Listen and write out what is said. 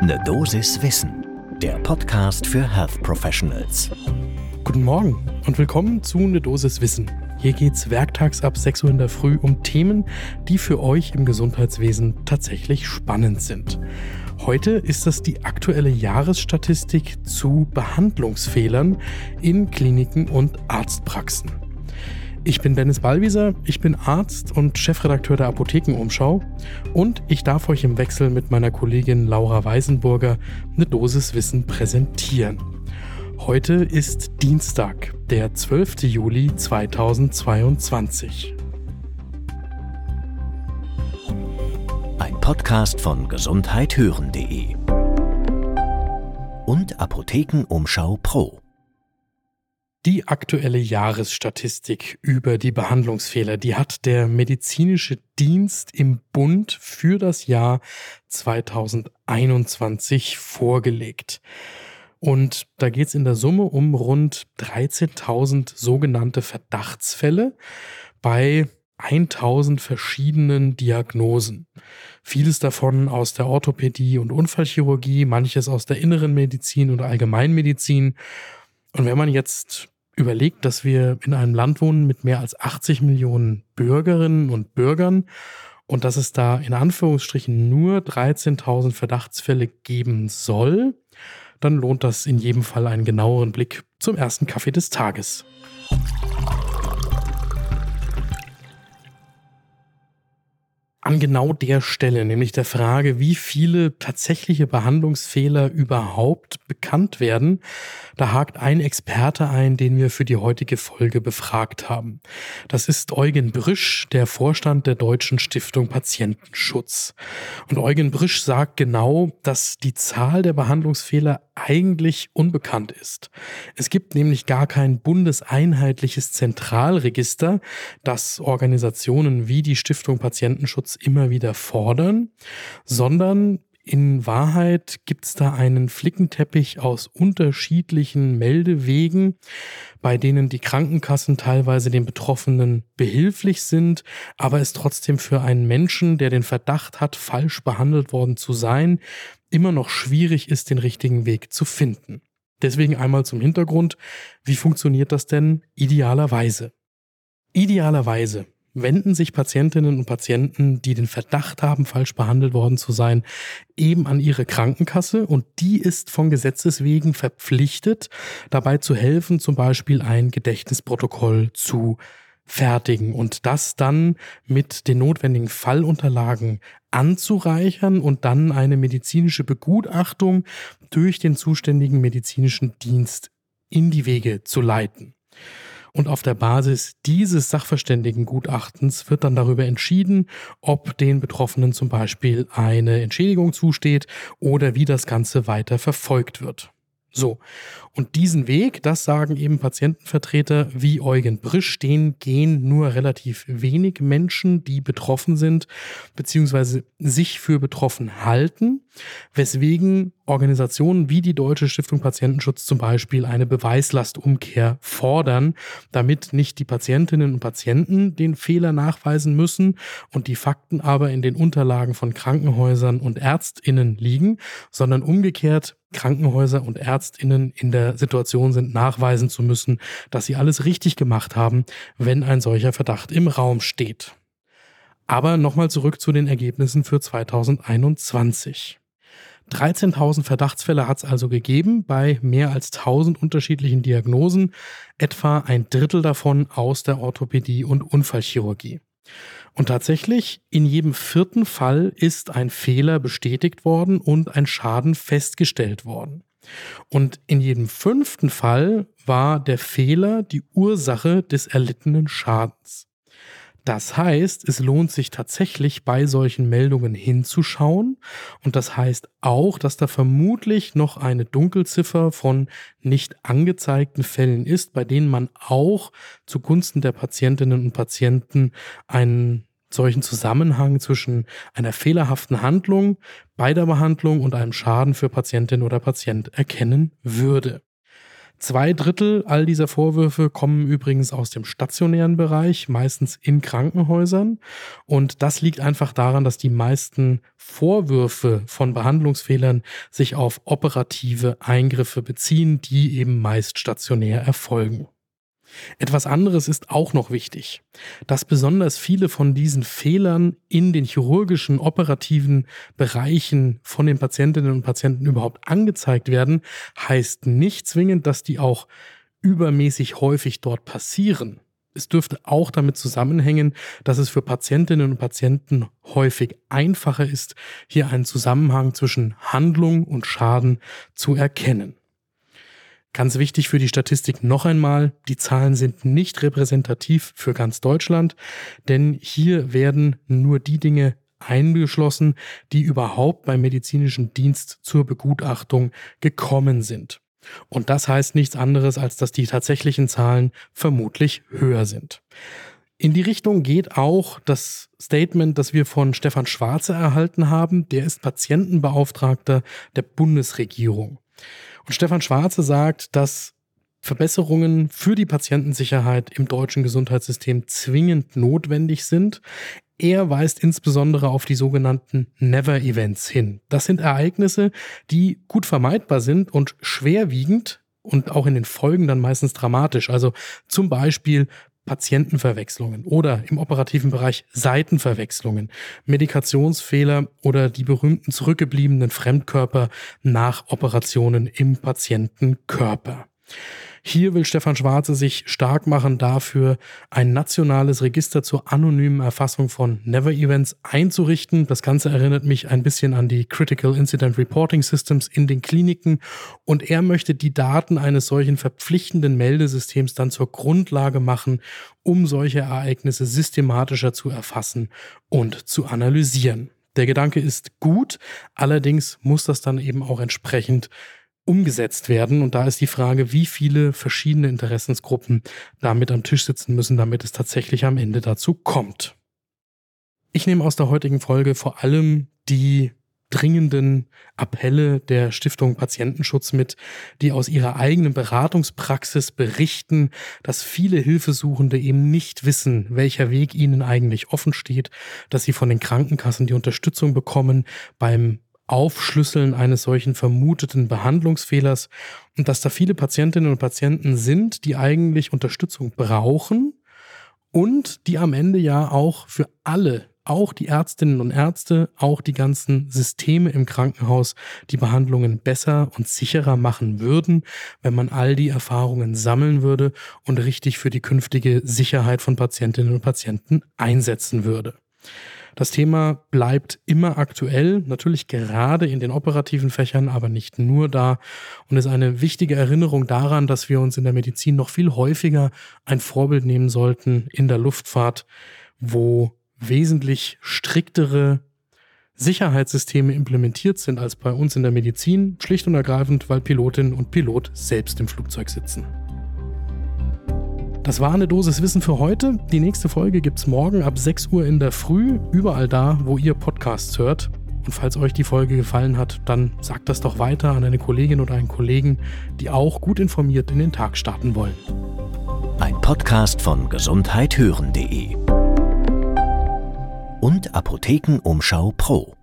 Ne Dosis Wissen, der Podcast für Health Professionals. Guten Morgen und willkommen zu Ne Dosis Wissen. Hier geht's werktags ab 6 Uhr in der Früh um Themen, die für euch im Gesundheitswesen tatsächlich spannend sind. Heute ist das die aktuelle Jahresstatistik zu Behandlungsfehlern in Kliniken und Arztpraxen. Ich bin Dennis Ballwieser, ich bin Arzt und Chefredakteur der Apothekenumschau und ich darf euch im Wechsel mit meiner Kollegin Laura Weisenburger eine Dosis Wissen präsentieren. Heute ist Dienstag, der 12. Juli 2022. Ein Podcast von gesundheithören.de und Apothekenumschau Pro. Die aktuelle Jahresstatistik über die Behandlungsfehler, die hat der medizinische Dienst im Bund für das Jahr 2021 vorgelegt. Und da geht es in der Summe um rund 13.000 sogenannte Verdachtsfälle bei 1000 verschiedenen Diagnosen. Vieles davon aus der Orthopädie und Unfallchirurgie, manches aus der inneren Medizin und Allgemeinmedizin und wenn man jetzt überlegt, dass wir in einem Land wohnen mit mehr als 80 Millionen Bürgerinnen und Bürgern und dass es da in Anführungsstrichen nur 13.000 Verdachtsfälle geben soll, dann lohnt das in jedem Fall einen genaueren Blick zum ersten Kaffee des Tages. An genau der Stelle, nämlich der Frage, wie viele tatsächliche Behandlungsfehler überhaupt bekannt werden, da hakt ein Experte ein, den wir für die heutige Folge befragt haben. Das ist Eugen Brisch, der Vorstand der Deutschen Stiftung Patientenschutz. Und Eugen Brisch sagt genau, dass die Zahl der Behandlungsfehler eigentlich unbekannt ist. Es gibt nämlich gar kein bundeseinheitliches Zentralregister, das Organisationen wie die Stiftung Patientenschutz immer wieder fordern, sondern in Wahrheit gibt es da einen Flickenteppich aus unterschiedlichen Meldewegen, bei denen die Krankenkassen teilweise den Betroffenen behilflich sind, aber es trotzdem für einen Menschen, der den Verdacht hat, falsch behandelt worden zu sein, immer noch schwierig ist, den richtigen Weg zu finden. Deswegen einmal zum Hintergrund, wie funktioniert das denn idealerweise? Idealerweise wenden sich Patientinnen und Patienten, die den Verdacht haben, falsch behandelt worden zu sein, eben an ihre Krankenkasse und die ist von Gesetzes wegen verpflichtet, dabei zu helfen, zum Beispiel ein Gedächtnisprotokoll zu fertigen und das dann mit den notwendigen Fallunterlagen anzureichern und dann eine medizinische Begutachtung durch den zuständigen medizinischen Dienst in die Wege zu leiten. Und auf der Basis dieses Sachverständigengutachtens wird dann darüber entschieden, ob den Betroffenen zum Beispiel eine Entschädigung zusteht oder wie das Ganze weiter verfolgt wird. So. Und diesen Weg, das sagen eben Patientenvertreter wie Eugen Brisch, den gehen nur relativ wenig Menschen, die betroffen sind, beziehungsweise sich für betroffen halten, weswegen Organisationen wie die Deutsche Stiftung Patientenschutz zum Beispiel eine Beweislastumkehr fordern, damit nicht die Patientinnen und Patienten den Fehler nachweisen müssen und die Fakten aber in den Unterlagen von Krankenhäusern und Ärztinnen liegen, sondern umgekehrt Krankenhäuser und Ärztinnen in der Situation sind, nachweisen zu müssen, dass sie alles richtig gemacht haben, wenn ein solcher Verdacht im Raum steht. Aber nochmal zurück zu den Ergebnissen für 2021. 13.000 Verdachtsfälle hat es also gegeben bei mehr als 1.000 unterschiedlichen Diagnosen, etwa ein Drittel davon aus der Orthopädie und Unfallchirurgie. Und tatsächlich, in jedem vierten Fall ist ein Fehler bestätigt worden und ein Schaden festgestellt worden. Und in jedem fünften Fall war der Fehler die Ursache des erlittenen Schadens. Das heißt, es lohnt sich tatsächlich bei solchen Meldungen hinzuschauen. Und das heißt auch, dass da vermutlich noch eine Dunkelziffer von nicht angezeigten Fällen ist, bei denen man auch zugunsten der Patientinnen und Patienten einen solchen Zusammenhang zwischen einer fehlerhaften Handlung bei der Behandlung und einem Schaden für Patientin oder Patient erkennen würde. Zwei Drittel all dieser Vorwürfe kommen übrigens aus dem stationären Bereich, meistens in Krankenhäusern. Und das liegt einfach daran, dass die meisten Vorwürfe von Behandlungsfehlern sich auf operative Eingriffe beziehen, die eben meist stationär erfolgen. Etwas anderes ist auch noch wichtig, dass besonders viele von diesen Fehlern in den chirurgischen operativen Bereichen von den Patientinnen und Patienten überhaupt angezeigt werden, heißt nicht zwingend, dass die auch übermäßig häufig dort passieren. Es dürfte auch damit zusammenhängen, dass es für Patientinnen und Patienten häufig einfacher ist, hier einen Zusammenhang zwischen Handlung und Schaden zu erkennen. Ganz wichtig für die Statistik noch einmal, die Zahlen sind nicht repräsentativ für ganz Deutschland, denn hier werden nur die Dinge eingeschlossen, die überhaupt beim medizinischen Dienst zur Begutachtung gekommen sind. Und das heißt nichts anderes, als dass die tatsächlichen Zahlen vermutlich höher sind. In die Richtung geht auch das Statement, das wir von Stefan Schwarze erhalten haben. Der ist Patientenbeauftragter der Bundesregierung. Und Stefan Schwarze sagt, dass Verbesserungen für die Patientensicherheit im deutschen Gesundheitssystem zwingend notwendig sind. Er weist insbesondere auf die sogenannten Never-Events hin. Das sind Ereignisse, die gut vermeidbar sind und schwerwiegend und auch in den Folgen dann meistens dramatisch. Also zum Beispiel Patientenverwechslungen oder im operativen Bereich Seitenverwechslungen, Medikationsfehler oder die berühmten zurückgebliebenen Fremdkörper nach Operationen im Patientenkörper. Hier will Stefan Schwarze sich stark machen dafür, ein nationales Register zur anonymen Erfassung von Never-Events einzurichten. Das Ganze erinnert mich ein bisschen an die Critical Incident Reporting Systems in den Kliniken und er möchte die Daten eines solchen verpflichtenden Meldesystems dann zur Grundlage machen, um solche Ereignisse systematischer zu erfassen und zu analysieren. Der Gedanke ist gut, allerdings muss das dann eben auch entsprechend umgesetzt werden. Und da ist die Frage, wie viele verschiedene Interessensgruppen damit am Tisch sitzen müssen, damit es tatsächlich am Ende dazu kommt. Ich nehme aus der heutigen Folge vor allem die dringenden Appelle der Stiftung Patientenschutz mit, die aus ihrer eigenen Beratungspraxis berichten, dass viele Hilfesuchende eben nicht wissen, welcher Weg ihnen eigentlich offen steht, dass sie von den Krankenkassen die Unterstützung bekommen beim Aufschlüsseln eines solchen vermuteten Behandlungsfehlers und dass da viele Patientinnen und Patienten sind, die eigentlich Unterstützung brauchen und die am Ende ja auch für alle, auch die Ärztinnen und Ärzte, auch die ganzen Systeme im Krankenhaus die Behandlungen besser und sicherer machen würden, wenn man all die Erfahrungen sammeln würde und richtig für die künftige Sicherheit von Patientinnen und Patienten einsetzen würde. Das Thema bleibt immer aktuell, natürlich gerade in den operativen Fächern, aber nicht nur da und ist eine wichtige Erinnerung daran, dass wir uns in der Medizin noch viel häufiger ein Vorbild nehmen sollten in der Luftfahrt, wo wesentlich striktere Sicherheitssysteme implementiert sind als bei uns in der Medizin, schlicht und ergreifend, weil Pilotin und Pilot selbst im Flugzeug sitzen. Das war eine Dosis Wissen für heute. Die nächste Folge gibt es morgen ab 6 Uhr in der Früh, überall da, wo ihr Podcasts hört. Und falls euch die Folge gefallen hat, dann sagt das doch weiter an eine Kollegin oder einen Kollegen, die auch gut informiert in den Tag starten wollen. Ein Podcast von gesundheithören.de und Apothekenumschau Pro.